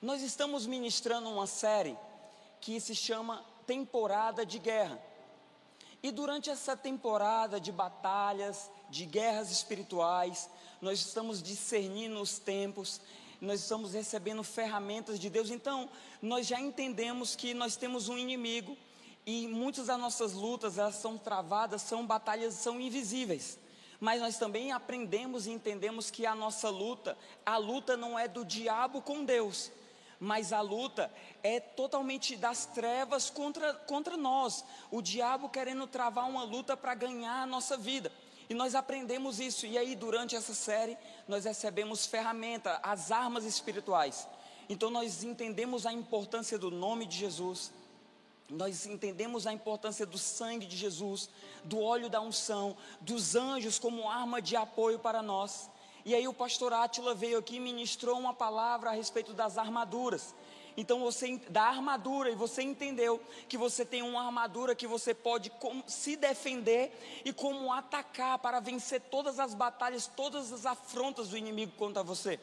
Nós estamos ministrando uma série que se chama Temporada de Guerra. E durante essa temporada de batalhas, de guerras espirituais, nós estamos discernindo os tempos, nós estamos recebendo ferramentas de Deus. Então, nós já entendemos que nós temos um inimigo e muitas das nossas lutas, elas são travadas, são batalhas, são invisíveis. Mas nós também aprendemos e entendemos que a nossa luta, a luta não é do diabo com Deus, mas a luta é totalmente das trevas contra, contra nós. O diabo querendo travar uma luta para ganhar a nossa vida. E nós aprendemos isso. E aí, durante essa série, nós recebemos ferramenta, as armas espirituais. Então, nós entendemos a importância do nome de Jesus. Nós entendemos a importância do sangue de Jesus, do óleo da unção, dos anjos como arma de apoio para nós. E aí o pastor Átila veio aqui e ministrou uma palavra a respeito das armaduras. Então você da armadura e você entendeu que você tem uma armadura que você pode se defender e como atacar para vencer todas as batalhas, todas as afrontas do inimigo contra você.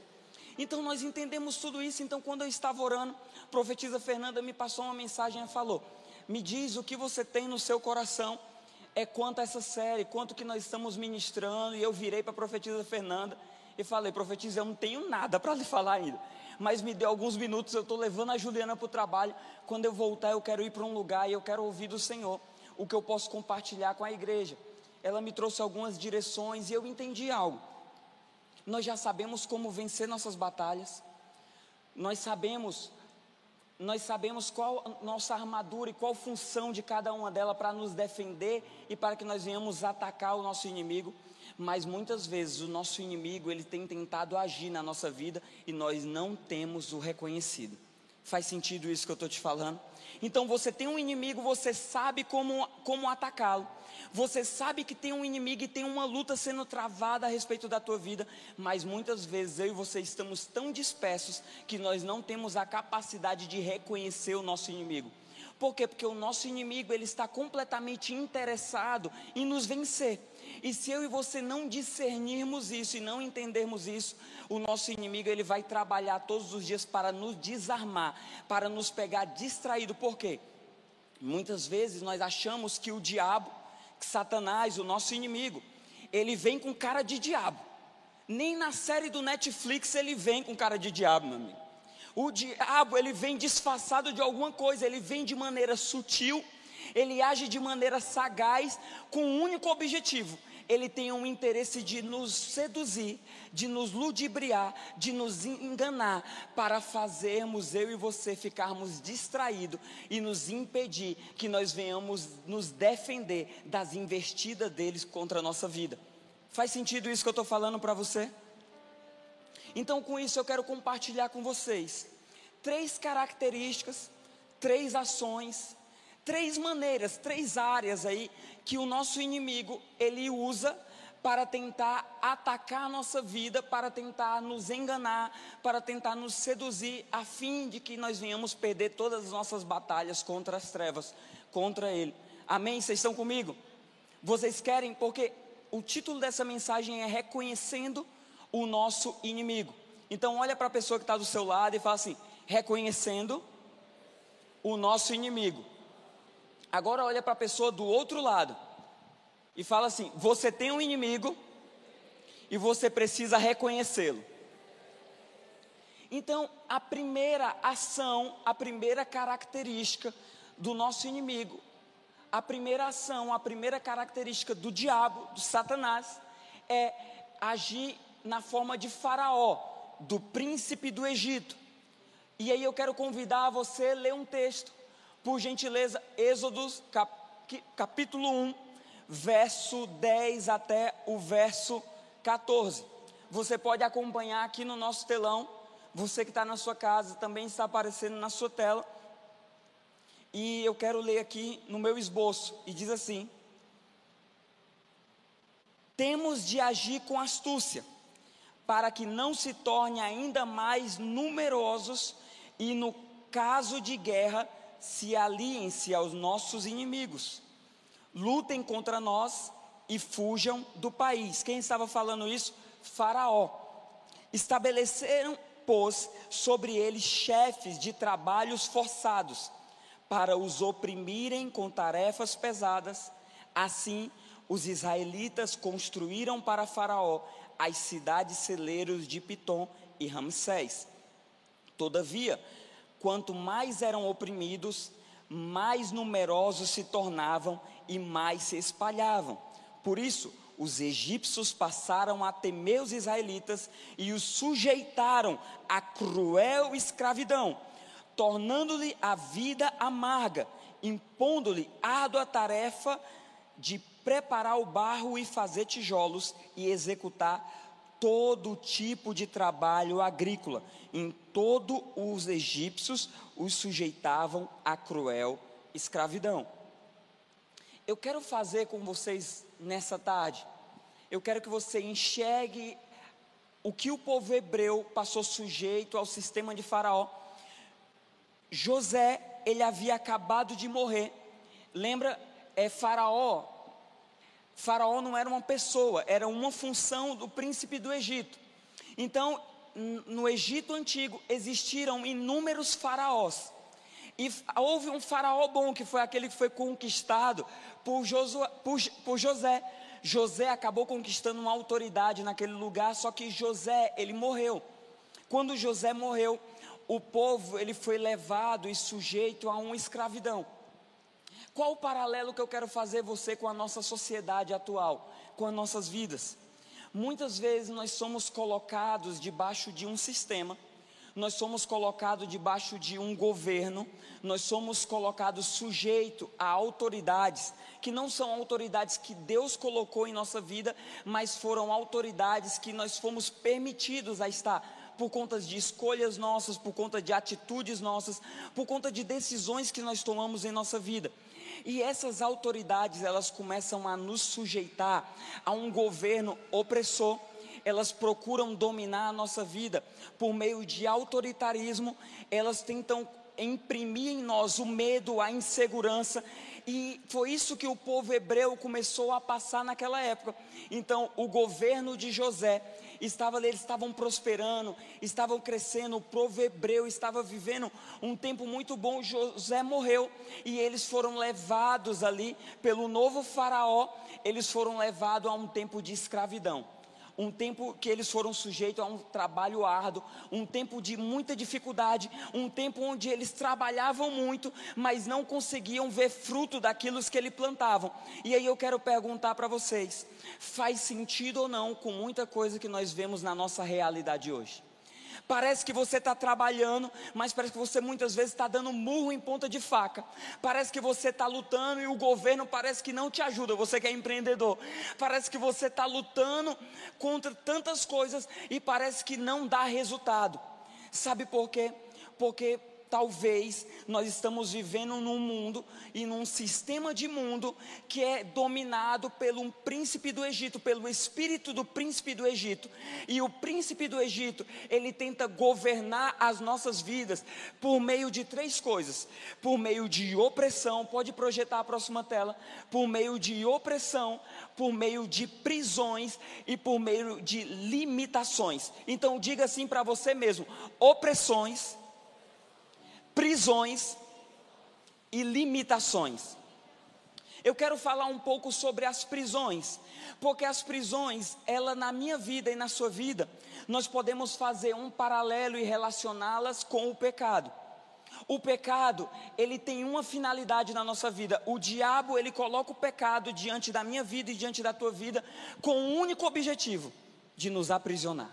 Então nós entendemos tudo isso. Então quando eu estava orando, a profetisa Fernanda me passou uma mensagem e falou: "Me diz o que você tem no seu coração é quanto a essa série, quanto que nós estamos ministrando". E eu virei para a profetisa Fernanda e falei, profetiza, eu não tenho nada para lhe falar ainda. Mas me deu alguns minutos, eu estou levando a Juliana para o trabalho. Quando eu voltar, eu quero ir para um lugar e eu quero ouvir do Senhor o que eu posso compartilhar com a igreja. Ela me trouxe algumas direções e eu entendi algo. Nós já sabemos como vencer nossas batalhas. Nós sabemos nós sabemos qual nossa armadura e qual função de cada uma delas para nos defender e para que nós venhamos atacar o nosso inimigo mas muitas vezes o nosso inimigo ele tem tentado agir na nossa vida e nós não temos o reconhecido. Faz sentido isso que eu estou te falando? Então você tem um inimigo, você sabe como, como atacá-lo. Você sabe que tem um inimigo e tem uma luta sendo travada a respeito da tua vida, mas muitas vezes eu e você estamos tão dispersos que nós não temos a capacidade de reconhecer o nosso inimigo. Por quê? Porque o nosso inimigo ele está completamente interessado em nos vencer. E se eu e você não discernirmos isso e não entendermos isso, o nosso inimigo ele vai trabalhar todos os dias para nos desarmar, para nos pegar distraído. Por quê? Muitas vezes nós achamos que o diabo, que Satanás, o nosso inimigo, ele vem com cara de diabo. Nem na série do Netflix ele vem com cara de diabo, meu amigo. O diabo, ele vem disfarçado de alguma coisa, ele vem de maneira sutil, ele age de maneira sagaz, com um único objetivo: ele tem um interesse de nos seduzir, de nos ludibriar, de nos enganar, para fazermos eu e você ficarmos distraídos e nos impedir que nós venhamos nos defender das investidas deles contra a nossa vida. Faz sentido isso que eu estou falando para você? Então, com isso, eu quero compartilhar com vocês três características, três ações três maneiras, três áreas aí que o nosso inimigo ele usa para tentar atacar a nossa vida, para tentar nos enganar, para tentar nos seduzir, a fim de que nós venhamos perder todas as nossas batalhas contra as trevas, contra ele. Amém? Vocês estão comigo? Vocês querem? Porque o título dessa mensagem é Reconhecendo o Nosso Inimigo. Então, olha para a pessoa que está do seu lado e fala assim: Reconhecendo o nosso inimigo. Agora olha para a pessoa do outro lado e fala assim: você tem um inimigo e você precisa reconhecê-lo. Então, a primeira ação, a primeira característica do nosso inimigo, a primeira ação, a primeira característica do diabo, do Satanás, é agir na forma de Faraó, do príncipe do Egito. E aí eu quero convidar você a ler um texto por gentileza, Êxodos cap, capítulo 1, verso 10 até o verso 14. Você pode acompanhar aqui no nosso telão. Você que está na sua casa também está aparecendo na sua tela. E eu quero ler aqui no meu esboço. E diz assim: Temos de agir com astúcia, para que não se torne ainda mais numerosos e, no caso de guerra, se aliem-se aos nossos inimigos, lutem contra nós e fujam do país. Quem estava falando isso? Faraó. Estabeleceram pôs sobre eles chefes de trabalhos forçados, para os oprimirem com tarefas pesadas. Assim, os israelitas construíram para Faraó as cidades celeiros de Pitom e Ramsés. Todavia, quanto mais eram oprimidos, mais numerosos se tornavam e mais se espalhavam. Por isso, os egípcios passaram a temer os israelitas e os sujeitaram à cruel escravidão, tornando-lhe a vida amarga, impondo-lhe árdua tarefa de preparar o barro e fazer tijolos e executar todo tipo de trabalho agrícola. Em todo os egípcios os sujeitavam à cruel escravidão. Eu quero fazer com vocês nessa tarde, eu quero que você enxergue o que o povo hebreu passou sujeito ao sistema de Faraó. José, ele havia acabado de morrer. Lembra, é Faraó. Faraó não era uma pessoa, era uma função do príncipe do Egito. Então, no Egito antigo existiram inúmeros faraós. E houve um faraó bom, que foi aquele que foi conquistado por, Josué, por, por José. José acabou conquistando uma autoridade naquele lugar, só que José, ele morreu. Quando José morreu, o povo ele foi levado e sujeito a uma escravidão. Qual o paralelo que eu quero fazer você com a nossa sociedade atual, com as nossas vidas? Muitas vezes nós somos colocados debaixo de um sistema nós somos colocados debaixo de um governo, nós somos colocados sujeito a autoridades que não são autoridades que Deus colocou em nossa vida, mas foram autoridades que nós fomos permitidos a estar por conta de escolhas nossas, por conta de atitudes nossas, por conta de decisões que nós tomamos em nossa vida. E essas autoridades, elas começam a nos sujeitar a um governo opressor. Elas procuram dominar a nossa vida. Por meio de autoritarismo, elas tentam imprimir em nós o medo, a insegurança, e foi isso que o povo hebreu começou a passar naquela época. Então, o governo de José estava eles estavam prosperando, estavam crescendo, o povo hebreu estava vivendo um tempo muito bom. José morreu e eles foram levados ali pelo novo faraó, eles foram levados a um tempo de escravidão um tempo que eles foram sujeitos a um trabalho árduo, um tempo de muita dificuldade, um tempo onde eles trabalhavam muito, mas não conseguiam ver fruto daquilo que eles plantavam. E aí eu quero perguntar para vocês: faz sentido ou não com muita coisa que nós vemos na nossa realidade hoje? Parece que você está trabalhando, mas parece que você muitas vezes está dando murro em ponta de faca. Parece que você está lutando e o governo parece que não te ajuda. Você que é empreendedor, parece que você está lutando contra tantas coisas e parece que não dá resultado. Sabe por quê? Porque talvez nós estamos vivendo num mundo e num sistema de mundo que é dominado pelo príncipe do Egito, pelo espírito do príncipe do Egito. E o príncipe do Egito, ele tenta governar as nossas vidas por meio de três coisas: por meio de opressão, pode projetar a próxima tela, por meio de opressão, por meio de prisões e por meio de limitações. Então diga assim para você mesmo: opressões prisões e limitações. Eu quero falar um pouco sobre as prisões, porque as prisões, ela na minha vida e na sua vida, nós podemos fazer um paralelo e relacioná-las com o pecado. O pecado, ele tem uma finalidade na nossa vida. O diabo, ele coloca o pecado diante da minha vida e diante da tua vida com um único objetivo, de nos aprisionar.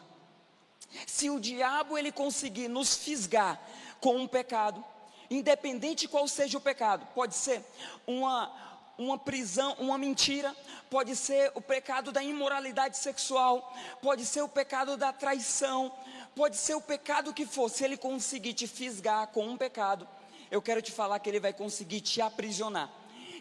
Se o diabo ele conseguir nos fisgar com um pecado, independente qual seja o pecado, pode ser uma, uma prisão, uma mentira, pode ser o pecado da imoralidade sexual, pode ser o pecado da traição, pode ser o pecado que for, se ele conseguir te fisgar com um pecado, eu quero te falar que ele vai conseguir te aprisionar.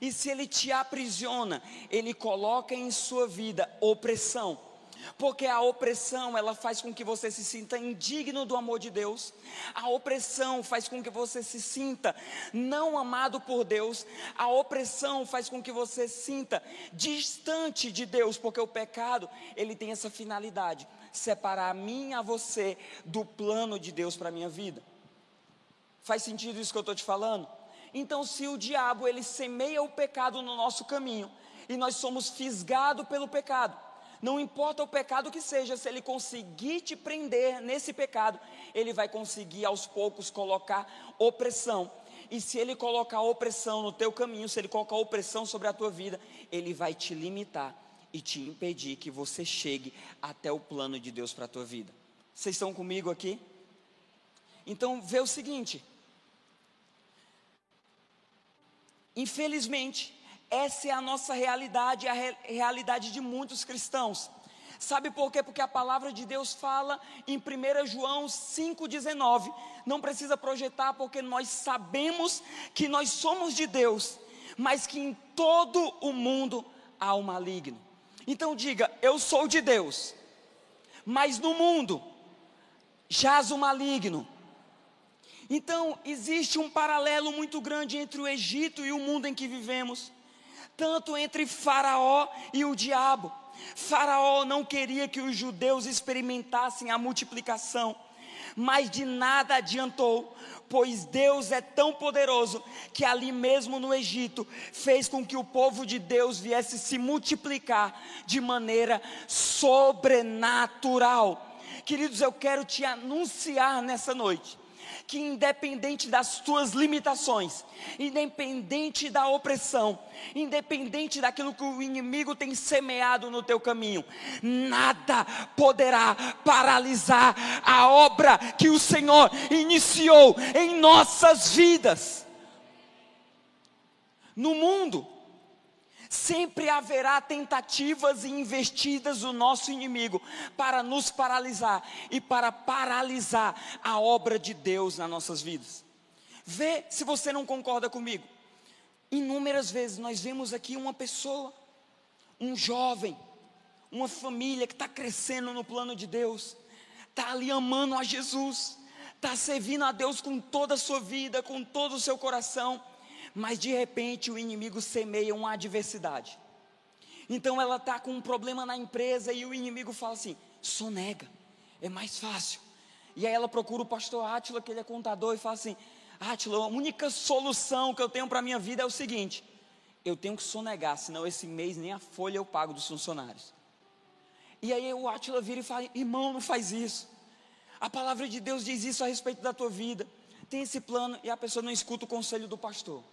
E se ele te aprisiona, ele coloca em sua vida opressão Porque a opressão, ela faz com que você se sinta indigno do amor de Deus. A opressão faz com que você se sinta não amado por Deus. A opressão faz com que você se sinta distante de Deus, porque o pecado, ele tem essa finalidade, separar a mim e a você do plano de Deus para a minha vida. Faz sentido isso que eu estou te falando? Então, se o diabo ele semeia o pecado no nosso caminho e nós somos fisgados pelo pecado, não importa o pecado que seja, se ele conseguir te prender nesse pecado, ele vai conseguir aos poucos colocar opressão. E se ele colocar opressão no teu caminho, se ele colocar opressão sobre a tua vida, ele vai te limitar e te impedir que você chegue até o plano de Deus para a tua vida. Vocês estão comigo aqui? Então, vê o seguinte: Infelizmente, essa é a nossa realidade, a re realidade de muitos cristãos. Sabe por quê? Porque a palavra de Deus fala em 1 João 5,19. Não precisa projetar, porque nós sabemos que nós somos de Deus, mas que em todo o mundo há o maligno. Então diga: Eu sou de Deus, mas no mundo jaz o maligno. Então, existe um paralelo muito grande entre o Egito e o mundo em que vivemos, tanto entre Faraó e o diabo. Faraó não queria que os judeus experimentassem a multiplicação, mas de nada adiantou, pois Deus é tão poderoso que ali mesmo no Egito fez com que o povo de Deus viesse se multiplicar de maneira sobrenatural. Queridos, eu quero te anunciar nessa noite que independente das tuas limitações, independente da opressão, independente daquilo que o inimigo tem semeado no teu caminho, nada poderá paralisar a obra que o Senhor iniciou em nossas vidas. No mundo, Sempre haverá tentativas e investidas do nosso inimigo para nos paralisar e para paralisar a obra de Deus nas nossas vidas. Vê se você não concorda comigo. Inúmeras vezes nós vemos aqui uma pessoa, um jovem, uma família que está crescendo no plano de Deus, está ali amando a Jesus, está servindo a Deus com toda a sua vida, com todo o seu coração mas de repente o inimigo semeia uma adversidade. Então ela está com um problema na empresa e o inimigo fala assim: sonega, é mais fácil. E aí ela procura o pastor Átila, que ele é contador, e fala assim: Átila, a única solução que eu tenho para a minha vida é o seguinte: eu tenho que sonegar, senão esse mês nem a folha eu pago dos funcionários. E aí o Átila vira e fala: irmão, não faz isso. A palavra de Deus diz isso a respeito da tua vida. Tem esse plano e a pessoa não escuta o conselho do pastor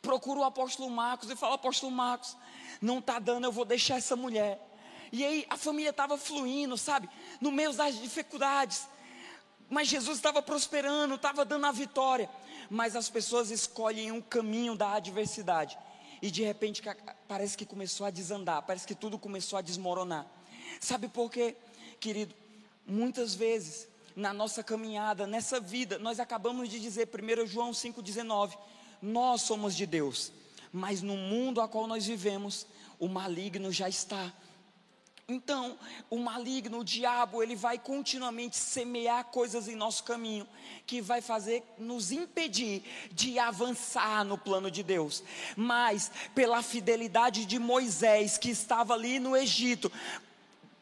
procura o apóstolo Marcos e fala: Apóstolo Marcos, não está dando, eu vou deixar essa mulher. E aí a família estava fluindo, sabe? No meio das dificuldades. Mas Jesus estava prosperando, estava dando a vitória. Mas as pessoas escolhem um caminho da adversidade. E de repente parece que começou a desandar, parece que tudo começou a desmoronar. Sabe por quê, querido? Muitas vezes na nossa caminhada, nessa vida, nós acabamos de dizer, 1 João 5,19 nós somos de Deus, mas no mundo a qual nós vivemos, o maligno já está. Então, o maligno, o diabo, ele vai continuamente semear coisas em nosso caminho, que vai fazer nos impedir de avançar no plano de Deus. Mas, pela fidelidade de Moisés, que estava ali no Egito,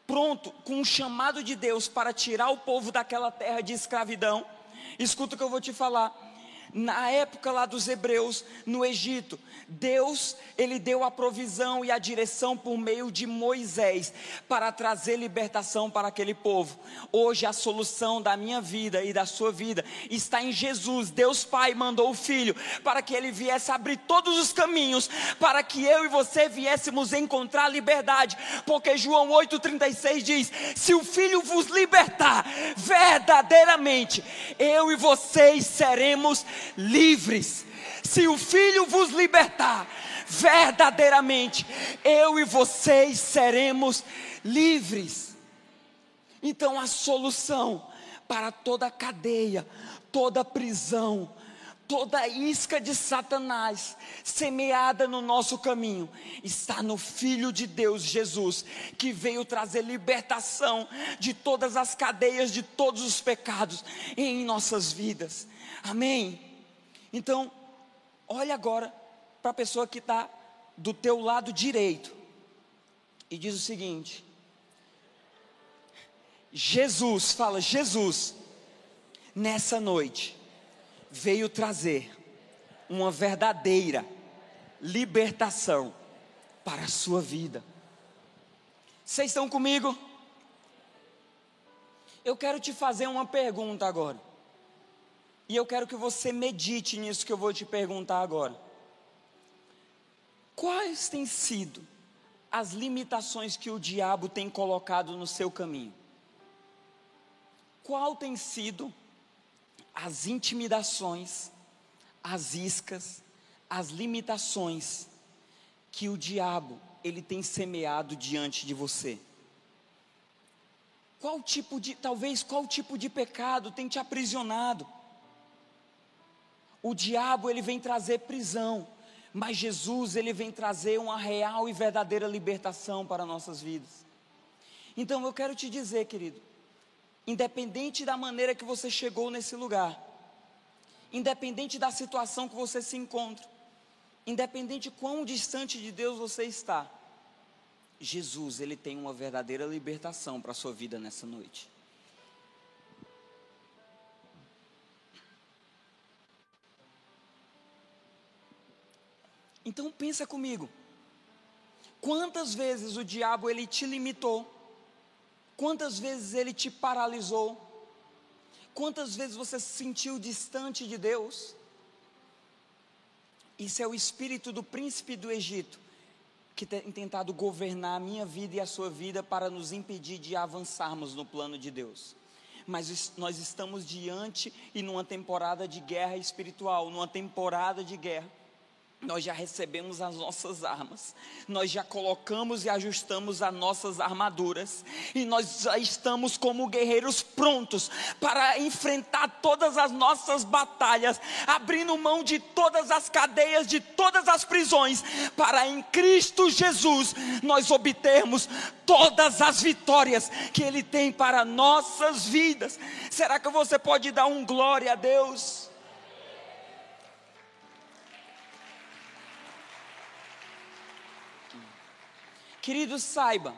pronto, com um chamado de Deus para tirar o povo daquela terra de escravidão, escuta o que eu vou te falar na época lá dos hebreus no Egito, Deus, ele deu a provisão e a direção por meio de Moisés para trazer libertação para aquele povo. Hoje a solução da minha vida e da sua vida está em Jesus. Deus Pai mandou o filho para que ele viesse abrir todos os caminhos para que eu e você viéssemos encontrar liberdade, porque João 8:36 diz: "Se o filho vos libertar, verdadeiramente eu e vocês seremos livres. Se o Filho vos libertar, verdadeiramente, eu e vocês seremos livres. Então, a solução para toda cadeia, toda prisão, toda isca de Satanás semeada no nosso caminho está no Filho de Deus, Jesus, que veio trazer libertação de todas as cadeias, de todos os pecados em nossas vidas. Amém? Então, olha agora para a pessoa que está do teu lado direito e diz o seguinte: Jesus, fala, Jesus, nessa noite, veio trazer uma verdadeira libertação para a sua vida. Vocês estão comigo? Eu quero te fazer uma pergunta agora. E eu quero que você medite nisso que eu vou te perguntar agora. Quais têm sido as limitações que o diabo tem colocado no seu caminho? Qual tem sido as intimidações, as iscas, as limitações que o diabo ele tem semeado diante de você? Qual tipo de, talvez qual tipo de pecado tem te aprisionado? O diabo ele vem trazer prisão, mas Jesus ele vem trazer uma real e verdadeira libertação para nossas vidas. Então eu quero te dizer, querido, independente da maneira que você chegou nesse lugar, independente da situação que você se encontra, independente de quão distante de Deus você está, Jesus, ele tem uma verdadeira libertação para a sua vida nessa noite. Então pensa comigo. Quantas vezes o diabo ele te limitou? Quantas vezes ele te paralisou? Quantas vezes você se sentiu distante de Deus? Isso é o espírito do príncipe do Egito, que tem tentado governar a minha vida e a sua vida para nos impedir de avançarmos no plano de Deus. Mas nós estamos diante e numa temporada de guerra espiritual, numa temporada de guerra nós já recebemos as nossas armas, nós já colocamos e ajustamos as nossas armaduras, e nós já estamos como guerreiros prontos para enfrentar todas as nossas batalhas, abrindo mão de todas as cadeias, de todas as prisões, para em Cristo Jesus nós obtermos todas as vitórias que Ele tem para nossas vidas. Será que você pode dar um glória a Deus? Querido, saiba,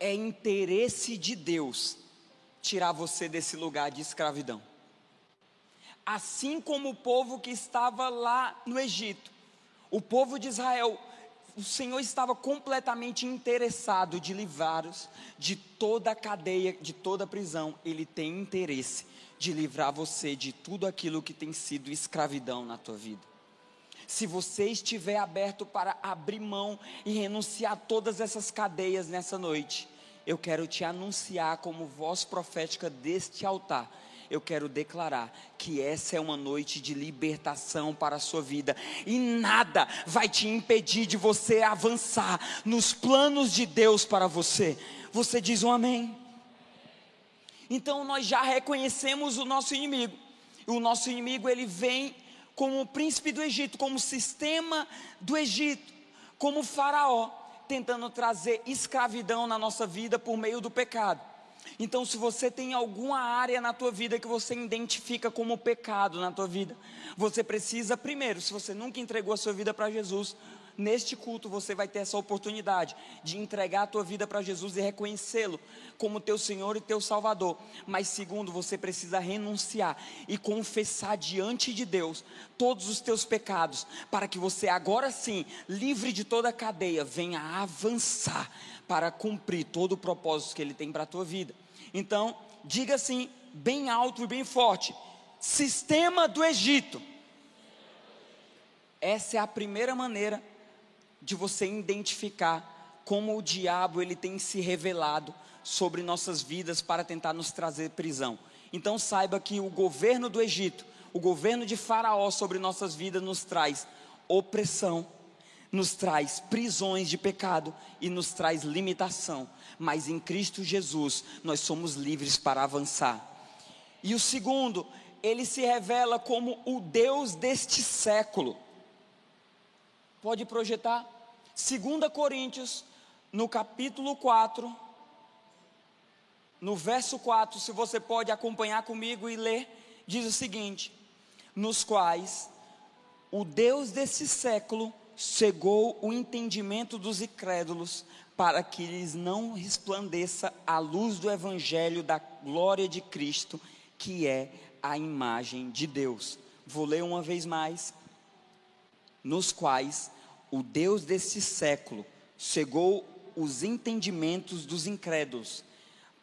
é interesse de Deus tirar você desse lugar de escravidão. Assim como o povo que estava lá no Egito, o povo de Israel, o Senhor estava completamente interessado de livrá-los de toda a cadeia, de toda a prisão. Ele tem interesse de livrar você de tudo aquilo que tem sido escravidão na tua vida se você estiver aberto para abrir mão e renunciar a todas essas cadeias nessa noite, eu quero te anunciar como voz profética deste altar. Eu quero declarar que essa é uma noite de libertação para a sua vida e nada vai te impedir de você avançar nos planos de Deus para você. Você diz um amém? Então nós já reconhecemos o nosso inimigo. O nosso inimigo ele vem como o príncipe do Egito, como o sistema do Egito, como faraó, tentando trazer escravidão na nossa vida por meio do pecado. Então, se você tem alguma área na tua vida que você identifica como pecado na tua vida, você precisa primeiro, se você nunca entregou a sua vida para Jesus, neste culto você vai ter essa oportunidade de entregar a tua vida para Jesus e reconhecê-lo como teu Senhor e teu Salvador. Mas segundo, você precisa renunciar e confessar diante de Deus todos os teus pecados, para que você agora sim, livre de toda cadeia, venha avançar para cumprir todo o propósito que ele tem para a tua vida. Então, diga assim, bem alto e bem forte: sistema do Egito. Essa é a primeira maneira de você identificar como o diabo ele tem se revelado sobre nossas vidas para tentar nos trazer prisão. Então saiba que o governo do Egito, o governo de Faraó sobre nossas vidas nos traz opressão, nos traz prisões de pecado e nos traz limitação. Mas em Cristo Jesus nós somos livres para avançar. E o segundo ele se revela como o Deus deste século. Pode projetar? 2 Coríntios, no capítulo 4, no verso 4, se você pode acompanhar comigo e ler, diz o seguinte: Nos quais o Deus desse século cegou o entendimento dos incrédulos, para que lhes não resplandeça a luz do evangelho da glória de Cristo, que é a imagem de Deus. Vou ler uma vez mais. Nos quais o Deus desse século cegou os entendimentos dos incrédulos,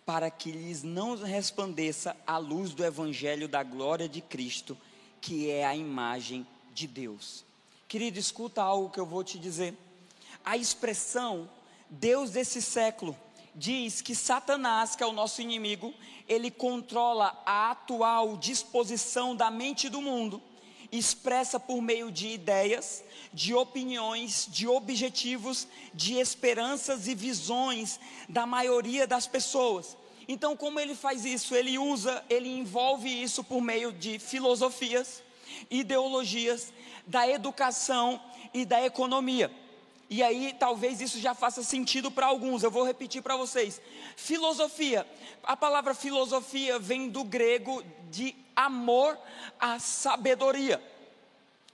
para que lhes não resplandeça a luz do evangelho da glória de Cristo, que é a imagem de Deus. Querido, escuta algo que eu vou te dizer. A expressão Deus desse século diz que Satanás, que é o nosso inimigo, ele controla a atual disposição da mente do mundo, expressa por meio de ideias, de opiniões, de objetivos, de esperanças e visões da maioria das pessoas. Então, como ele faz isso? Ele usa, ele envolve isso por meio de filosofias, ideologias, da educação e da economia. E aí, talvez isso já faça sentido para alguns. Eu vou repetir para vocês. Filosofia. A palavra filosofia vem do grego de amor à sabedoria.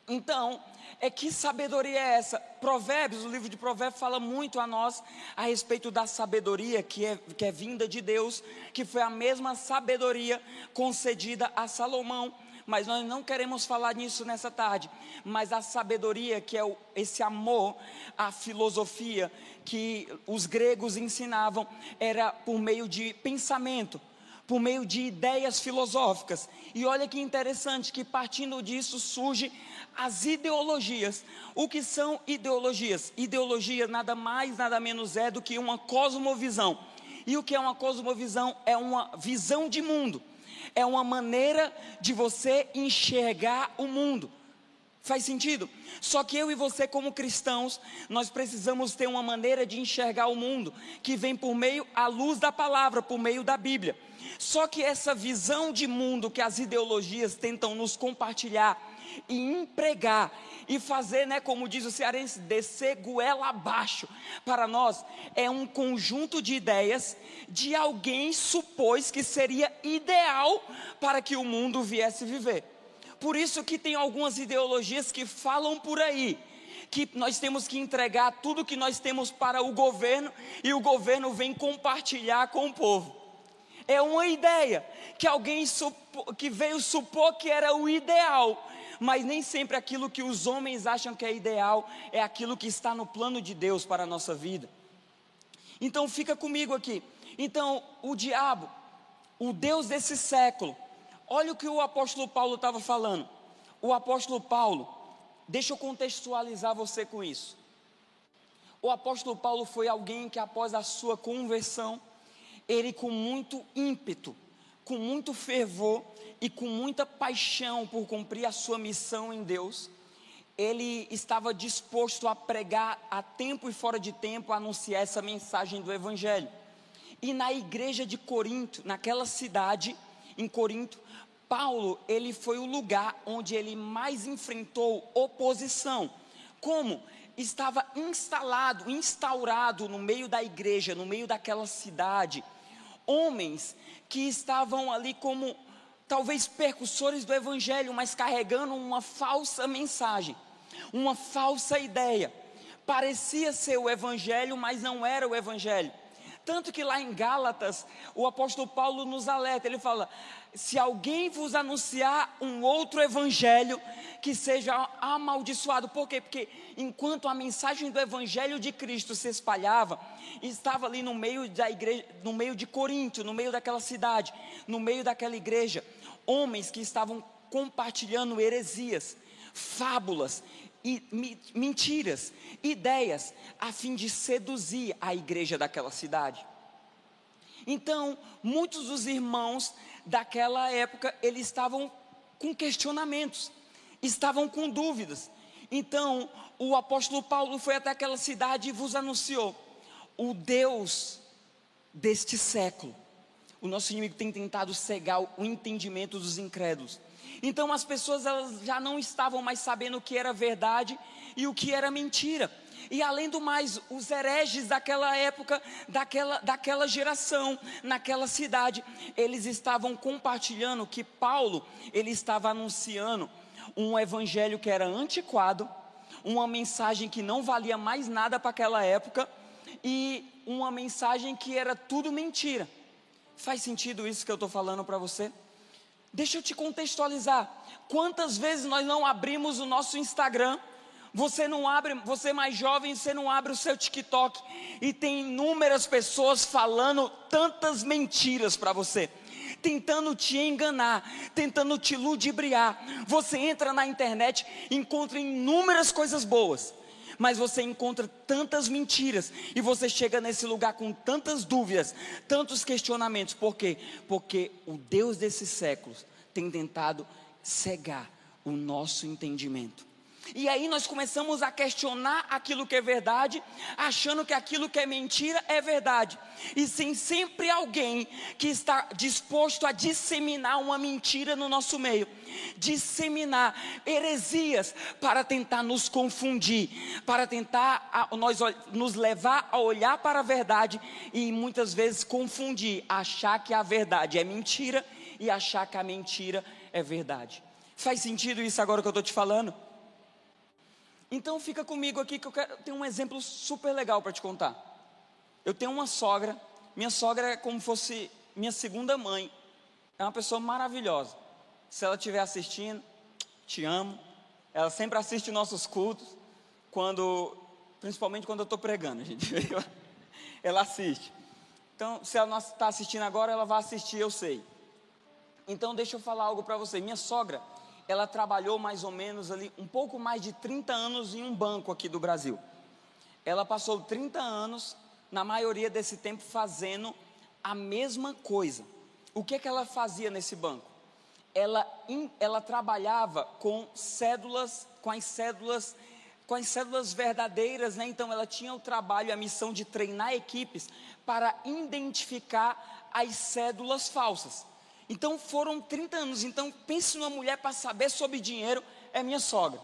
Então, é que sabedoria é essa? Provérbios, o livro de Provérbios fala muito a nós a respeito da sabedoria que é, que é vinda de Deus, que foi a mesma sabedoria concedida a Salomão mas nós não queremos falar nisso nessa tarde. Mas a sabedoria, que é o, esse amor à filosofia que os gregos ensinavam, era por meio de pensamento, por meio de ideias filosóficas. E olha que interessante que partindo disso surge as ideologias. O que são ideologias? Ideologia nada mais, nada menos é do que uma cosmovisão. E o que é uma cosmovisão? É uma visão de mundo é uma maneira de você enxergar o mundo. Faz sentido? Só que eu e você, como cristãos, nós precisamos ter uma maneira de enxergar o mundo que vem por meio à luz da palavra, por meio da Bíblia. Só que essa visão de mundo que as ideologias tentam nos compartilhar e empregar e fazer, né, como diz o cearense, descer goela abaixo. Para nós é um conjunto de ideias de alguém supôs que seria ideal para que o mundo viesse viver. Por isso que tem algumas ideologias que falam por aí que nós temos que entregar tudo que nós temos para o governo e o governo vem compartilhar com o povo. É uma ideia que alguém que veio supor que era o ideal, mas nem sempre aquilo que os homens acham que é ideal é aquilo que está no plano de Deus para a nossa vida. Então fica comigo aqui. Então, o diabo, o Deus desse século, olha o que o apóstolo Paulo estava falando. O apóstolo Paulo, deixa eu contextualizar você com isso. O apóstolo Paulo foi alguém que, após a sua conversão, ele com muito ímpeto, com muito fervor, e com muita paixão por cumprir a sua missão em Deus, ele estava disposto a pregar a tempo e fora de tempo, a anunciar essa mensagem do Evangelho. E na igreja de Corinto, naquela cidade, em Corinto, Paulo, ele foi o lugar onde ele mais enfrentou oposição. Como? Estava instalado, instaurado no meio da igreja, no meio daquela cidade, homens que estavam ali como talvez percussores do Evangelho, mas carregando uma falsa mensagem, uma falsa ideia. Parecia ser o Evangelho, mas não era o Evangelho. Tanto que lá em Gálatas, o apóstolo Paulo nos alerta, ele fala: se alguém vos anunciar um outro evangelho, que seja amaldiçoado. Por quê? Porque enquanto a mensagem do evangelho de Cristo se espalhava, estava ali no meio da igreja, no meio de Corinto, no meio daquela cidade, no meio daquela igreja, homens que estavam compartilhando heresias, fábulas e mentiras, ideias, a fim de seduzir a igreja daquela cidade. Então, muitos dos irmãos daquela época, eles estavam com questionamentos, estavam com dúvidas. Então, o apóstolo Paulo foi até aquela cidade e vos anunciou: o Deus deste século, O nosso inimigo tem tentado cegar o entendimento dos incrédulos. Então as pessoas elas já não estavam mais sabendo o que era verdade e o que era mentira. E além do mais, os hereges daquela época, daquela, daquela geração, naquela cidade, eles estavam compartilhando que Paulo, ele estava anunciando um evangelho que era antiquado, uma mensagem que não valia mais nada para aquela época e uma mensagem que era tudo mentira. Faz sentido isso que eu estou falando para você? Deixa eu te contextualizar. Quantas vezes nós não abrimos o nosso Instagram? Você não abre, você mais jovem, você não abre o seu TikTok e tem inúmeras pessoas falando tantas mentiras para você tentando te enganar, tentando te ludibriar. Você entra na internet, encontra inúmeras coisas boas, mas você encontra tantas mentiras e você chega nesse lugar com tantas dúvidas, tantos questionamentos. Por quê? Porque o Deus desses séculos tem tentado cegar o nosso entendimento. E aí nós começamos a questionar aquilo que é verdade, achando que aquilo que é mentira é verdade. E sem sempre alguém que está disposto a disseminar uma mentira no nosso meio, disseminar heresias para tentar nos confundir, para tentar nós, nos levar a olhar para a verdade e muitas vezes confundir, achar que a verdade é mentira e achar que a mentira é verdade. Faz sentido isso agora que eu estou te falando? Então fica comigo aqui que eu quero ter um exemplo super legal para te contar. Eu tenho uma sogra, minha sogra é como fosse minha segunda mãe. É uma pessoa maravilhosa. Se ela estiver assistindo, te amo. Ela sempre assiste nossos cultos, quando, principalmente quando eu estou pregando, gente. ela assiste. Então, se ela não está assistindo agora, ela vai assistir, eu sei. Então, deixa eu falar algo para você. Minha sogra, ela trabalhou mais ou menos ali, um pouco mais de 30 anos em um banco aqui do Brasil. Ela passou 30 anos, na maioria desse tempo, fazendo a mesma coisa. O que, que ela fazia nesse banco? Ela, ela trabalhava com cédulas, com as cédulas, com as cédulas verdadeiras, né? Então ela tinha o trabalho, a missão de treinar equipes para identificar as cédulas falsas. Então foram 30 anos. Então pense numa mulher para saber sobre dinheiro, é minha sogra.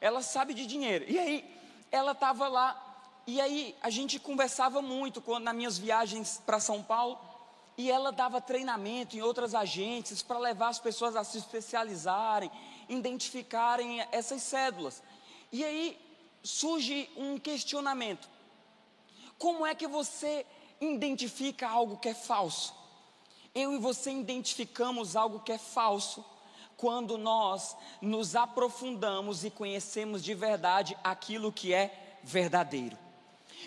Ela sabe de dinheiro. E aí, ela estava lá. E aí, a gente conversava muito quando, nas minhas viagens para São Paulo. E ela dava treinamento em outras agências para levar as pessoas a se especializarem, identificarem essas cédulas. E aí surge um questionamento: como é que você identifica algo que é falso? Eu e você identificamos algo que é falso quando nós nos aprofundamos e conhecemos de verdade aquilo que é verdadeiro.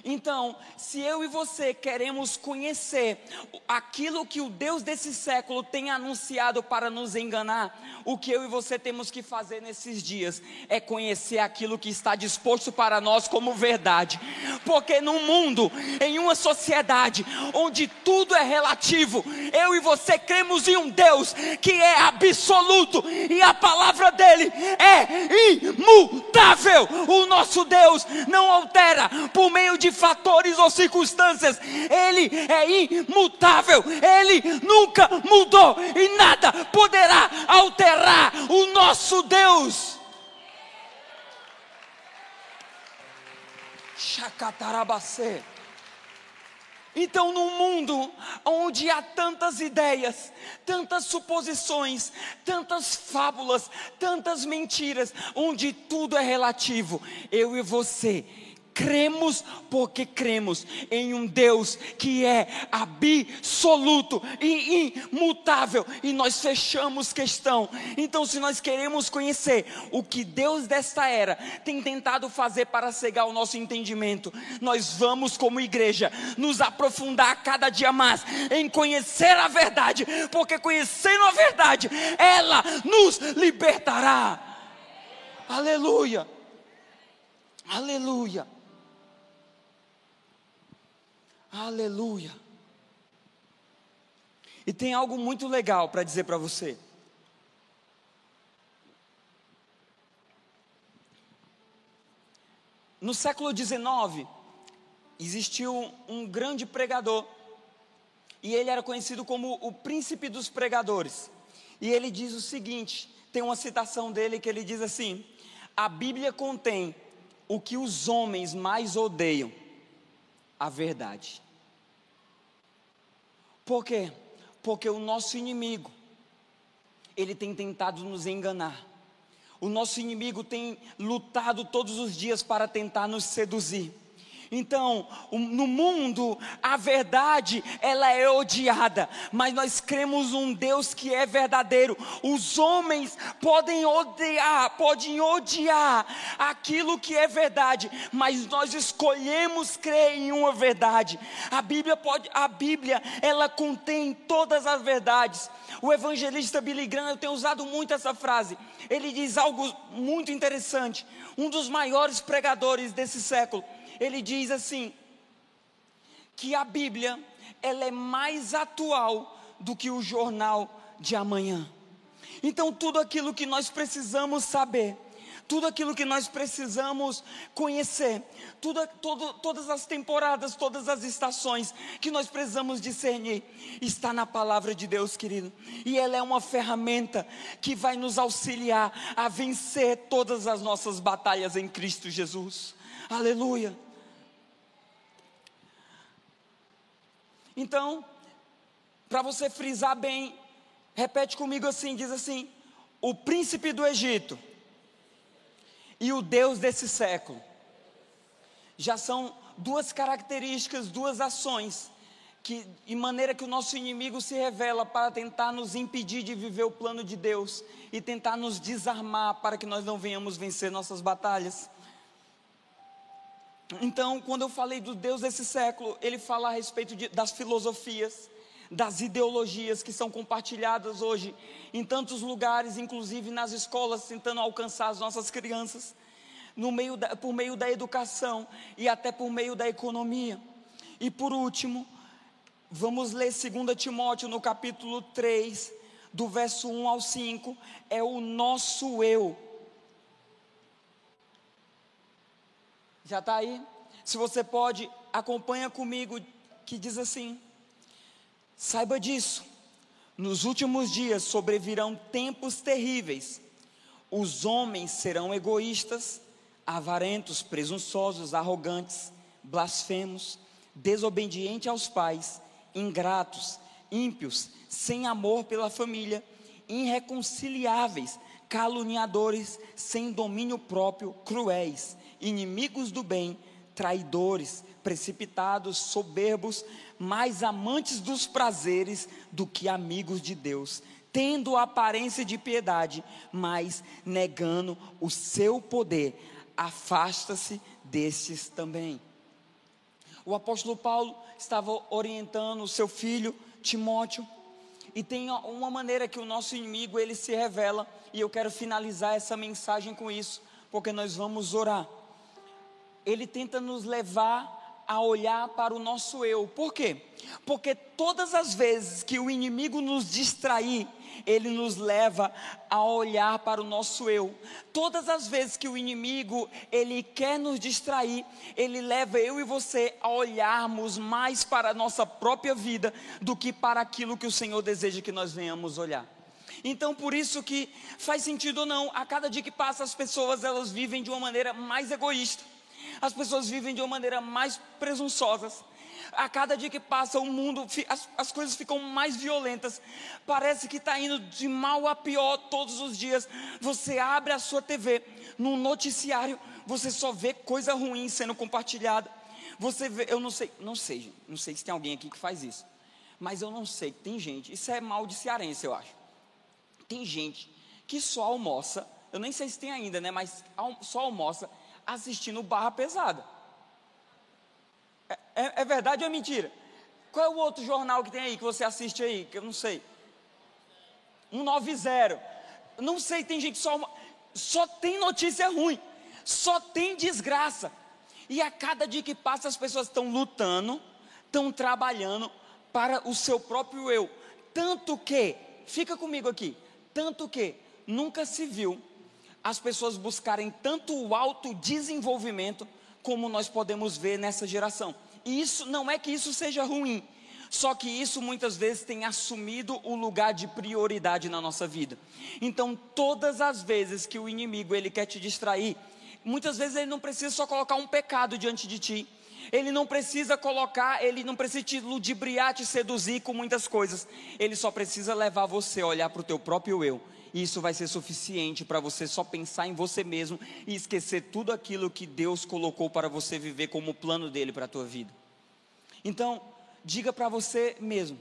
Então, se eu e você queremos conhecer aquilo que o Deus desse século tem anunciado para nos enganar, o que eu e você temos que fazer nesses dias é conhecer aquilo que está disposto para nós como verdade. Porque no mundo, em uma sociedade onde tudo é relativo, eu e você cremos em um Deus que é absoluto e a palavra dele é imutável. O nosso Deus não altera por meio de fatores ou circunstâncias, ele é imutável, ele nunca mudou e nada poderá alterar o nosso Deus. Chacatarabacê. Então, num mundo onde há tantas ideias, tantas suposições, tantas fábulas, tantas mentiras, onde tudo é relativo, eu e você cremos porque cremos em um Deus que é absoluto e imutável, e nós fechamos questão. Então, se nós queremos conhecer o que Deus desta era tem tentado fazer para cegar o nosso entendimento, nós vamos, como igreja, nos aprofundar cada dia mais em conhecer a verdade, porque conhecendo a verdade, ela nos libertará. Aleluia. Aleluia. Aleluia. E tem algo muito legal para dizer para você. No século XIX, existiu um grande pregador E ele era conhecido como o príncipe dos pregadores. E ele diz o seguinte: tem uma citação dele que ele diz assim: A Bíblia contém o que os homens mais odeiam, a verdade. Por quê? Porque o nosso inimigo, ele tem tentado nos enganar. O nosso inimigo tem lutado todos os dias para tentar nos seduzir. Então, no mundo, a verdade, ela é odiada, mas nós cremos um Deus que é verdadeiro. Os homens podem odiar, podem odiar aquilo que é verdade, mas nós escolhemos crer em uma verdade. A Bíblia pode, a Bíblia, ela contém todas as verdades. O evangelista Billy Graham, eu tenho usado muito essa frase. Ele diz algo muito interessante. Um dos maiores pregadores desse século ele diz assim: que a Bíblia ela é mais atual do que o jornal de amanhã. Então, tudo aquilo que nós precisamos saber, tudo aquilo que nós precisamos conhecer, tudo, todo, todas as temporadas, todas as estações que nós precisamos discernir, está na palavra de Deus, querido. E ela é uma ferramenta que vai nos auxiliar a vencer todas as nossas batalhas em Cristo Jesus. Aleluia. Então, para você frisar bem, repete comigo assim: diz assim, o príncipe do Egito e o Deus desse século. Já são duas características, duas ações, que, de maneira que o nosso inimigo se revela para tentar nos impedir de viver o plano de Deus e tentar nos desarmar para que nós não venhamos vencer nossas batalhas. Então, quando eu falei do Deus desse século, ele fala a respeito de, das filosofias, das ideologias que são compartilhadas hoje em tantos lugares, inclusive nas escolas, tentando alcançar as nossas crianças, no meio da, por meio da educação e até por meio da economia. E por último, vamos ler 2 Timóteo no capítulo 3, do verso 1 ao 5, é o nosso eu Já está aí? Se você pode, acompanha comigo, que diz assim: Saiba disso, nos últimos dias sobrevirão tempos terríveis. Os homens serão egoístas, avarentos, presunçosos, arrogantes, blasfemos, desobedientes aos pais, ingratos, ímpios, sem amor pela família, irreconciliáveis, caluniadores, sem domínio próprio, cruéis inimigos do bem, traidores, precipitados, soberbos, mais amantes dos prazeres do que amigos de Deus, tendo aparência de piedade, mas negando o seu poder. Afasta-se destes também. O apóstolo Paulo estava orientando o seu filho Timóteo, e tem uma maneira que o nosso inimigo ele se revela, e eu quero finalizar essa mensagem com isso, porque nós vamos orar ele tenta nos levar a olhar para o nosso eu. Por quê? Porque todas as vezes que o inimigo nos distrair, ele nos leva a olhar para o nosso eu. Todas as vezes que o inimigo ele quer nos distrair, ele leva eu e você a olharmos mais para a nossa própria vida do que para aquilo que o Senhor deseja que nós venhamos olhar. Então, por isso que faz sentido ou não, a cada dia que passa as pessoas elas vivem de uma maneira mais egoísta as pessoas vivem de uma maneira mais presunçosas. A cada dia que passa, o mundo, as, as coisas ficam mais violentas. Parece que está indo de mal a pior todos os dias. Você abre a sua TV, no noticiário, você só vê coisa ruim sendo compartilhada. Você vê, eu não sei, não sei, não sei se tem alguém aqui que faz isso. Mas eu não sei, tem gente, isso é mal de cearense, eu acho. Tem gente que só almoça, eu nem sei se tem ainda, né? Mas só almoça assistindo Barra Pesada. É, é, é, verdade ou é mentira? Qual é o outro jornal que tem aí, que você assiste aí, que eu não sei? 190. Não sei, tem gente só. Só tem notícia ruim. Só tem desgraça. E a cada dia que passa, as pessoas estão lutando, estão trabalhando para o seu próprio eu. Tanto que, fica comigo aqui, tanto que nunca se viu as pessoas buscarem tanto o autodesenvolvimento como nós podemos ver nessa geração. E isso não é que isso seja ruim. Só que isso muitas vezes tem assumido o lugar de prioridade na nossa vida. Então, todas as vezes que o inimigo ele quer te distrair, muitas vezes ele não precisa só colocar um pecado diante de ti. Ele não precisa colocar, ele não precisa te ludibriar, te seduzir com muitas coisas. Ele só precisa levar você a olhar para o teu próprio eu. E isso vai ser suficiente para você só pensar em você mesmo e esquecer tudo aquilo que Deus colocou para você viver como plano dele para a tua vida. Então, diga para você mesmo,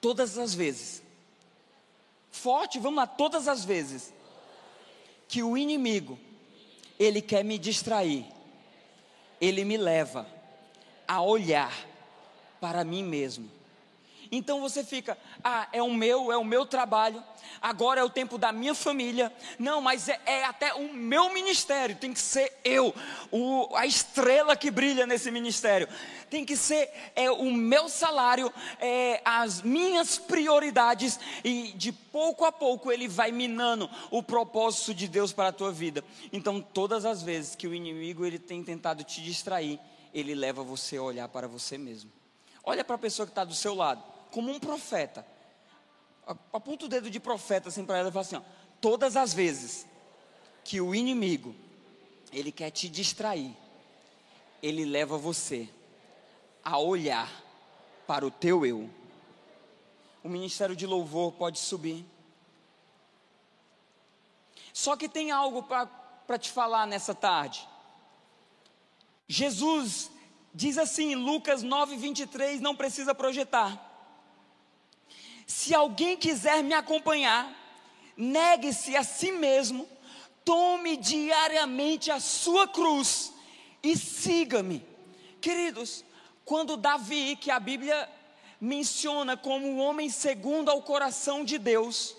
todas as vezes, forte, vamos lá, todas as vezes, que o inimigo, ele quer me distrair, ele me leva a olhar para mim mesmo. Então você fica, ah, é o meu, é o meu trabalho, agora é o tempo da minha família. Não, mas é, é até o meu ministério, tem que ser eu, o, a estrela que brilha nesse ministério. Tem que ser é, o meu salário, é, as minhas prioridades, e de pouco a pouco ele vai minando o propósito de Deus para a tua vida. Então, todas as vezes que o inimigo ele tem tentado te distrair, ele leva você a olhar para você mesmo. Olha para a pessoa que está do seu lado, como um profeta aponta o dedo de profeta assim para ela e fala assim: ó, todas as vezes que o inimigo ele quer te distrair, ele leva você a olhar para o teu eu. O ministério de louvor pode subir. Só que tem algo para te falar nessa tarde. Jesus diz assim, Lucas 9, 23, não precisa projetar. Se alguém quiser me acompanhar, negue-se a si mesmo, tome diariamente a sua cruz e siga-me. Queridos, quando Davi, que a Bíblia menciona como um homem segundo ao coração de Deus,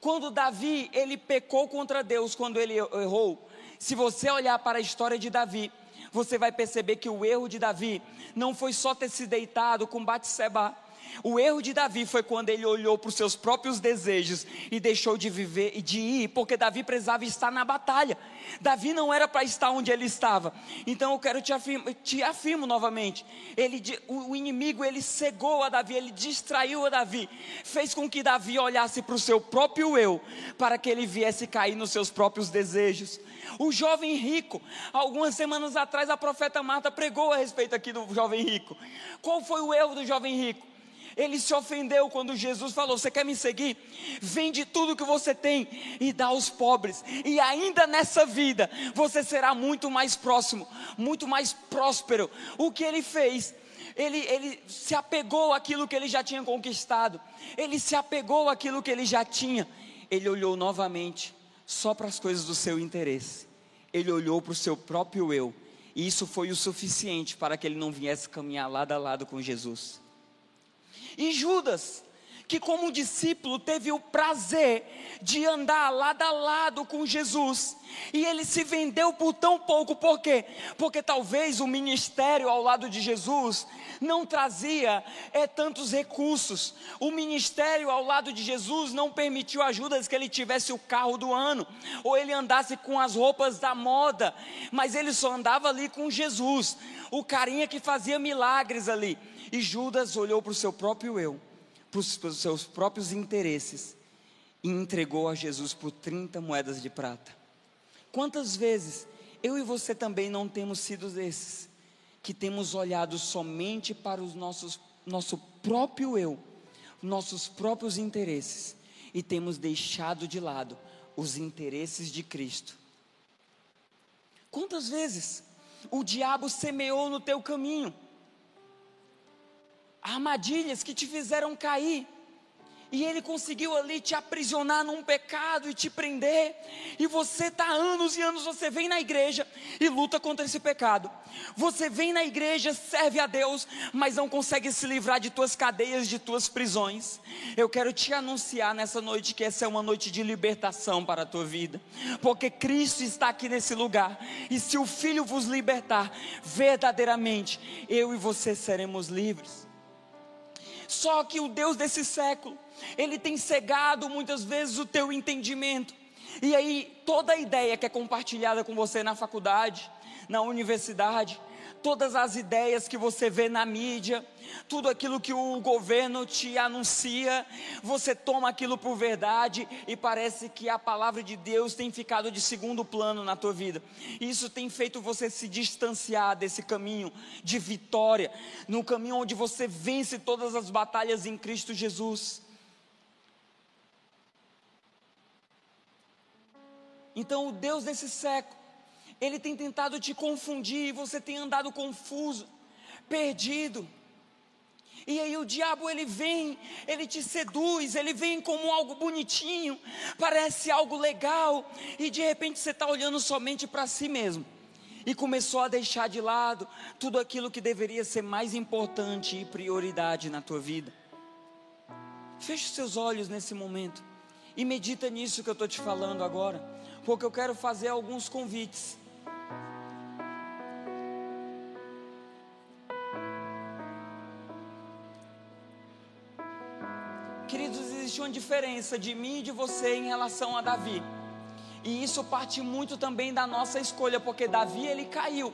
quando Davi, ele pecou contra Deus, quando ele errou, se você olhar para a história de Davi, você vai perceber que o erro de Davi não foi só ter se deitado com Batseba, o erro de Davi foi quando ele olhou para os seus próprios desejos e deixou de viver e de ir, porque Davi precisava estar na batalha. Davi não era para estar onde ele estava. Então eu quero te afirmo, te afirmo novamente. Ele, o inimigo ele cegou a Davi, ele distraiu a Davi, fez com que Davi olhasse para o seu próprio eu, para que ele viesse cair nos seus próprios desejos. O jovem rico, algumas semanas atrás a profeta Marta pregou a respeito aqui do jovem rico. Qual foi o erro do jovem rico? Ele se ofendeu quando Jesus falou: Você quer me seguir? Vende tudo que você tem e dá aos pobres, e ainda nessa vida você será muito mais próximo, muito mais próspero. O que ele fez? Ele, ele se apegou àquilo que ele já tinha conquistado, ele se apegou àquilo que ele já tinha. Ele olhou novamente só para as coisas do seu interesse, ele olhou para o seu próprio eu, e isso foi o suficiente para que ele não viesse caminhar lado a lado com Jesus. E Judas, que como discípulo teve o prazer de andar lado a lado com Jesus, e ele se vendeu por tão pouco, por quê? Porque talvez o ministério ao lado de Jesus não trazia é, tantos recursos, o ministério ao lado de Jesus não permitiu a Judas que ele tivesse o carro do ano, ou ele andasse com as roupas da moda, mas ele só andava ali com Jesus, o carinha que fazia milagres ali. E Judas olhou para o seu próprio eu, para os, para os seus próprios interesses, e entregou a Jesus por 30 moedas de prata. Quantas vezes eu e você também não temos sido desses, que temos olhado somente para os nossos nosso próprio eu, nossos próprios interesses, e temos deixado de lado os interesses de Cristo. Quantas vezes o diabo semeou no teu caminho armadilhas que te fizeram cair. E ele conseguiu ali te aprisionar num pecado e te prender. E você está anos e anos, você vem na igreja e luta contra esse pecado. Você vem na igreja, serve a Deus, mas não consegue se livrar de tuas cadeias, de tuas prisões. Eu quero te anunciar nessa noite que essa é uma noite de libertação para a tua vida. Porque Cristo está aqui nesse lugar. E se o Filho vos libertar, verdadeiramente, eu e você seremos livres. Só que o Deus desse século, ele tem cegado muitas vezes o teu entendimento. E aí, toda a ideia que é compartilhada com você na faculdade, na universidade, todas as ideias que você vê na mídia, tudo aquilo que o governo te anuncia, você toma aquilo por verdade e parece que a palavra de Deus tem ficado de segundo plano na tua vida. Isso tem feito você se distanciar desse caminho de vitória, no caminho onde você vence todas as batalhas em Cristo Jesus. Então, o Deus desse século ele tem tentado te confundir e você tem andado confuso, perdido. E aí o diabo ele vem, ele te seduz, ele vem como algo bonitinho, parece algo legal, e de repente você está olhando somente para si mesmo. E começou a deixar de lado tudo aquilo que deveria ser mais importante e prioridade na tua vida. Feche seus olhos nesse momento e medita nisso que eu estou te falando agora, porque eu quero fazer alguns convites uma diferença de mim e de você em relação a Davi. E isso parte muito também da nossa escolha, porque Davi ele caiu,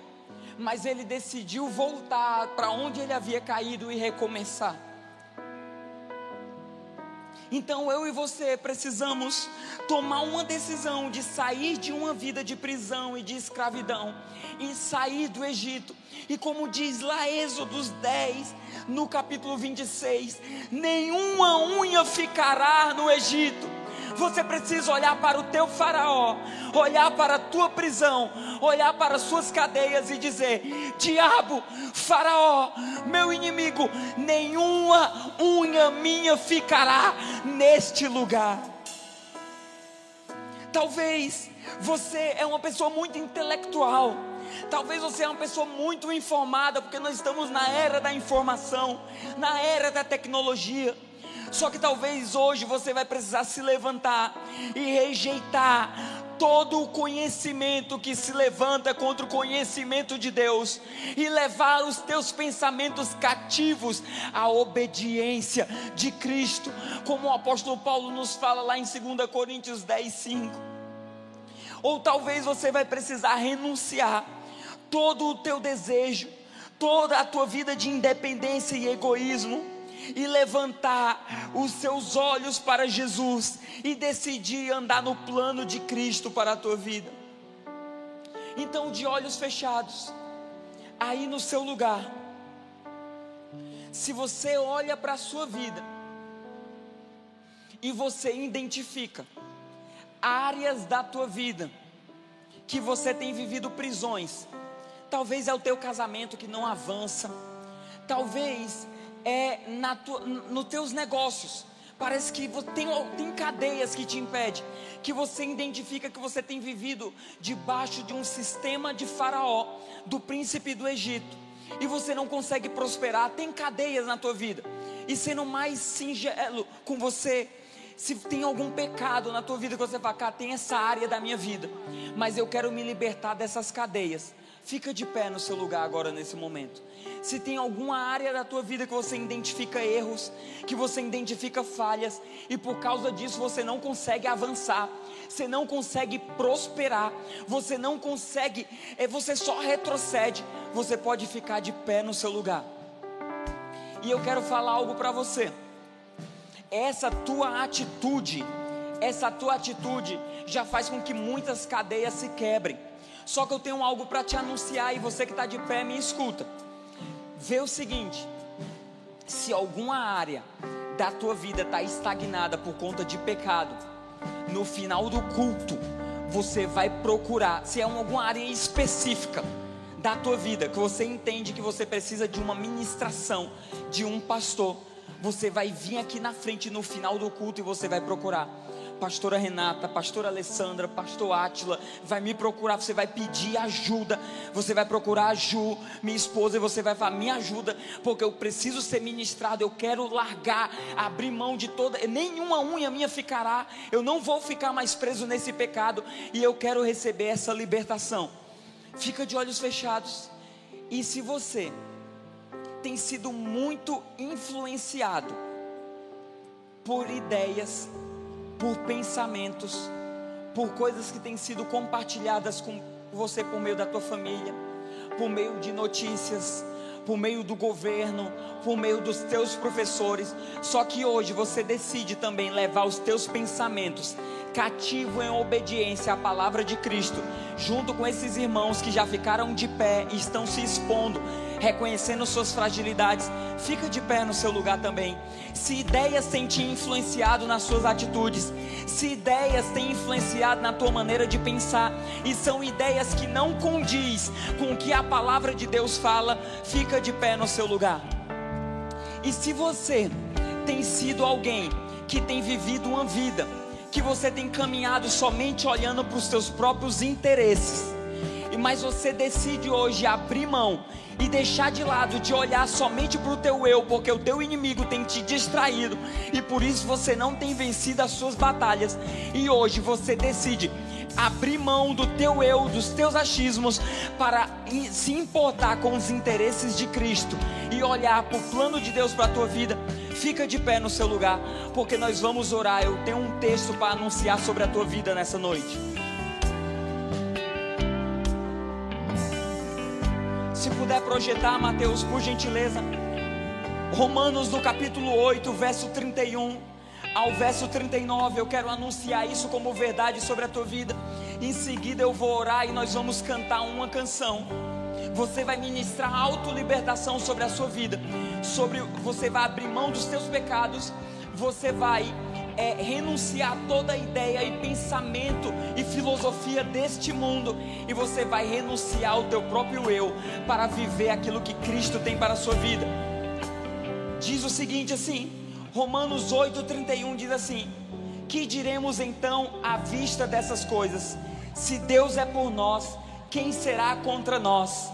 mas ele decidiu voltar para onde ele havia caído e recomeçar. Então eu e você precisamos tomar uma decisão de sair de uma vida de prisão e de escravidão e sair do Egito. E como diz lá Êxodos 10, no capítulo 26, nenhuma unha ficará no Egito você precisa olhar para o teu faraó, olhar para a tua prisão, olhar para as suas cadeias e dizer: Diabo, faraó, meu inimigo, nenhuma unha minha ficará neste lugar. Talvez você é uma pessoa muito intelectual. Talvez você é uma pessoa muito informada, porque nós estamos na era da informação, na era da tecnologia. Só que talvez hoje você vai precisar se levantar e rejeitar todo o conhecimento que se levanta contra o conhecimento de Deus e levar os teus pensamentos cativos à obediência de Cristo, como o apóstolo Paulo nos fala lá em 2 Coríntios 10, 5. Ou talvez você vai precisar renunciar todo o teu desejo, toda a tua vida de independência e egoísmo e levantar os seus olhos para Jesus e decidir andar no plano de Cristo para a tua vida. Então, de olhos fechados, aí no seu lugar, se você olha para a sua vida e você identifica áreas da tua vida que você tem vivido prisões, talvez é o teu casamento que não avança, talvez é tua, nos teus negócios. Parece que tem, tem cadeias que te impedem, que você identifica que você tem vivido debaixo de um sistema de faraó, do príncipe do Egito, e você não consegue prosperar, tem cadeias na tua vida. E sendo mais singelo com você, se tem algum pecado na tua vida que você fala, cá, tem essa área da minha vida, mas eu quero me libertar dessas cadeias. Fica de pé no seu lugar agora nesse momento. Se tem alguma área da tua vida que você identifica erros, que você identifica falhas e por causa disso você não consegue avançar, você não consegue prosperar, você não consegue, é você só retrocede, você pode ficar de pé no seu lugar. E eu quero falar algo para você. Essa tua atitude, essa tua atitude já faz com que muitas cadeias se quebrem. Só que eu tenho algo para te anunciar e você que está de pé me escuta. Vê o seguinte: se alguma área da tua vida está estagnada por conta de pecado, no final do culto você vai procurar, se é alguma área específica da tua vida que você entende que você precisa de uma ministração de um pastor, você vai vir aqui na frente no final do culto e você vai procurar pastora Renata, pastora Alessandra, pastor Átila, vai me procurar, você vai pedir ajuda, você vai procurar a Ju, minha esposa, e você vai falar, me ajuda, porque eu preciso ser ministrado, eu quero largar, abrir mão de toda, nenhuma unha minha ficará, eu não vou ficar mais preso nesse pecado, e eu quero receber essa libertação. Fica de olhos fechados, e se você tem sido muito influenciado por ideias por pensamentos, por coisas que têm sido compartilhadas com você por meio da tua família, por meio de notícias, por meio do governo, por meio dos teus professores. Só que hoje você decide também levar os teus pensamentos cativo em obediência à palavra de Cristo, junto com esses irmãos que já ficaram de pé e estão se expondo, reconhecendo suas fragilidades. Fica de pé no seu lugar também. Se ideias têm te influenciado nas suas atitudes, se ideias têm influenciado na tua maneira de pensar e são ideias que não condiz com o que a palavra de Deus fala, fica de pé no seu lugar. E se você tem sido alguém que tem vivido uma vida que você tem caminhado somente olhando para os seus próprios interesses, mas você decide hoje abrir mão e deixar de lado de olhar somente para o teu eu, porque o teu inimigo tem te distraído e por isso você não tem vencido as suas batalhas. E hoje você decide abrir mão do teu eu, dos teus achismos, para se importar com os interesses de Cristo e olhar para o plano de Deus para a tua vida. Fica de pé no seu lugar, porque nós vamos orar. Eu tenho um texto para anunciar sobre a tua vida nessa noite. Se puder projetar, Mateus, por gentileza. Romanos no capítulo 8, verso 31 ao verso 39. Eu quero anunciar isso como verdade sobre a tua vida. Em seguida eu vou orar e nós vamos cantar uma canção. Você vai ministrar autolibertação sobre a sua vida. Sobre você vai abrir mão dos teus pecados. Você vai é, renunciar toda ideia e pensamento e filosofia deste mundo, e você vai renunciar ao teu próprio eu para viver aquilo que Cristo tem para a sua vida. Diz o seguinte assim, Romanos 8:31 diz assim: Que diremos então à vista dessas coisas? Se Deus é por nós, quem será contra nós?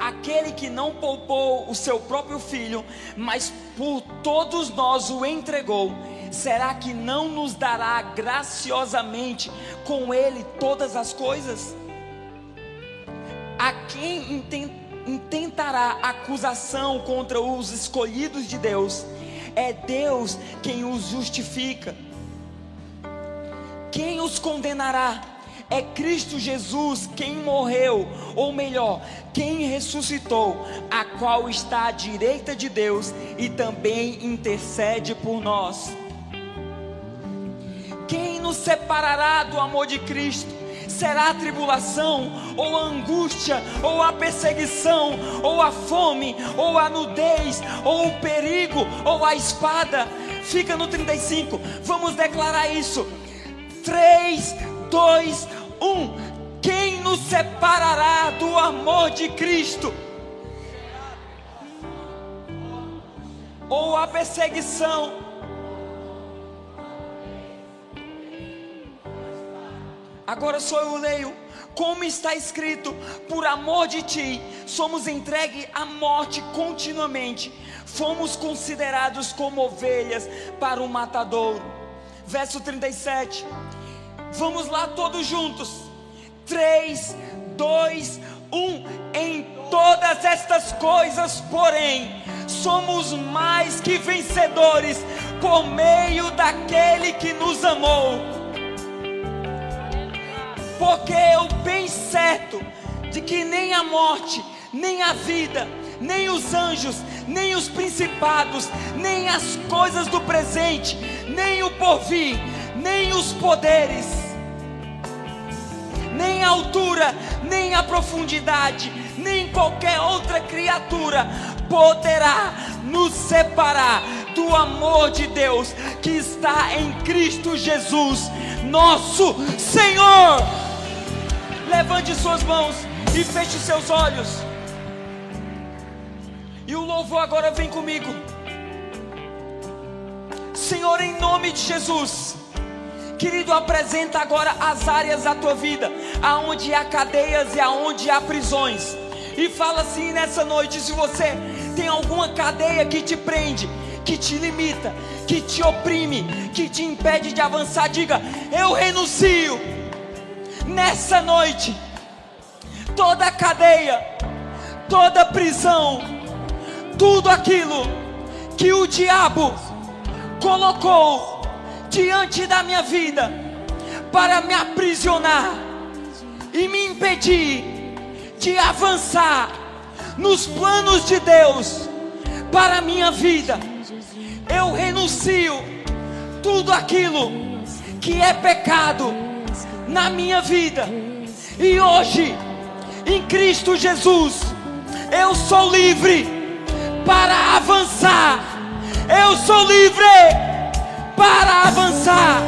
Aquele que não poupou o seu próprio filho, mas por todos nós o entregou, será que não nos dará graciosamente com ele todas as coisas? A quem intentará acusação contra os escolhidos de Deus? É Deus quem os justifica. Quem os condenará? É Cristo Jesus quem morreu, ou melhor, quem ressuscitou, a qual está à direita de Deus e também intercede por nós. Quem nos separará do amor de Cristo? Será a tribulação, ou a angústia, ou a perseguição, ou a fome, ou a nudez, ou o perigo, ou a espada? Fica no 35, vamos declarar isso. 3, 2, 1. Quem nos separará do amor de Cristo? Ou a perseguição? Agora só eu leio. Como está escrito, por amor de ti, somos entregues à morte continuamente, fomos considerados como ovelhas para o matadouro. Verso 37. Vamos lá todos juntos. 3, 2, 1. Em todas estas coisas, porém, somos mais que vencedores por meio daquele que nos amou. Porque eu bem certo de que nem a morte, nem a vida, nem os anjos, nem os principados, nem as coisas do presente, nem o porvir, nem os poderes, nem a altura, nem a profundidade, nem qualquer outra criatura poderá nos separar do amor de Deus que está em Cristo Jesus, nosso Senhor. Levante suas mãos e feche seus olhos. E o louvor agora vem comigo. Senhor, em nome de Jesus. Querido, apresenta agora as áreas da tua vida, aonde há cadeias e aonde há prisões. E fala assim nessa noite: se você tem alguma cadeia que te prende, que te limita, que te oprime, que te impede de avançar, diga: Eu renuncio. Nessa noite, toda cadeia, toda prisão, tudo aquilo que o diabo colocou diante da minha vida para me aprisionar e me impedir de avançar nos planos de Deus para a minha vida. Eu renuncio tudo aquilo que é pecado na minha vida. E hoje, em Cristo Jesus, eu sou livre para avançar. Eu sou livre para avançar.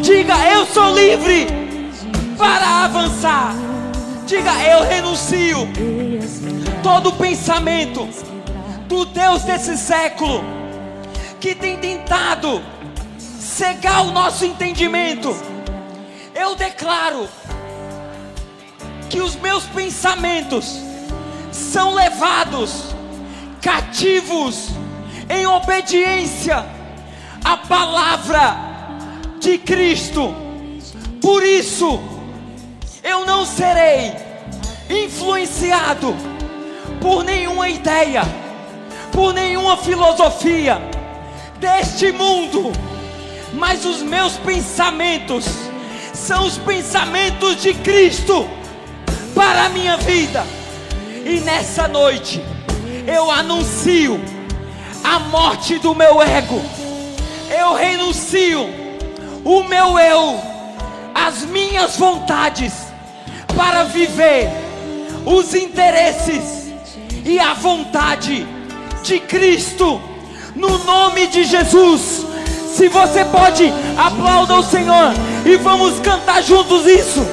Diga, eu sou livre para avançar. Diga, eu renuncio todo pensamento do Deus desse século que tem tentado cegar o nosso entendimento. Eu declaro que os meus pensamentos são levados cativos em obediência à palavra de Cristo. Por isso, eu não serei influenciado por nenhuma ideia, por nenhuma filosofia deste mundo, mas os meus pensamentos são os pensamentos de Cristo para a minha vida. E nessa noite eu anuncio a morte do meu ego. Eu renuncio o meu eu, as minhas vontades para viver os interesses e a vontade de Cristo no nome de Jesus. Se você pode, aplauda o Senhor e vamos cantar juntos isso.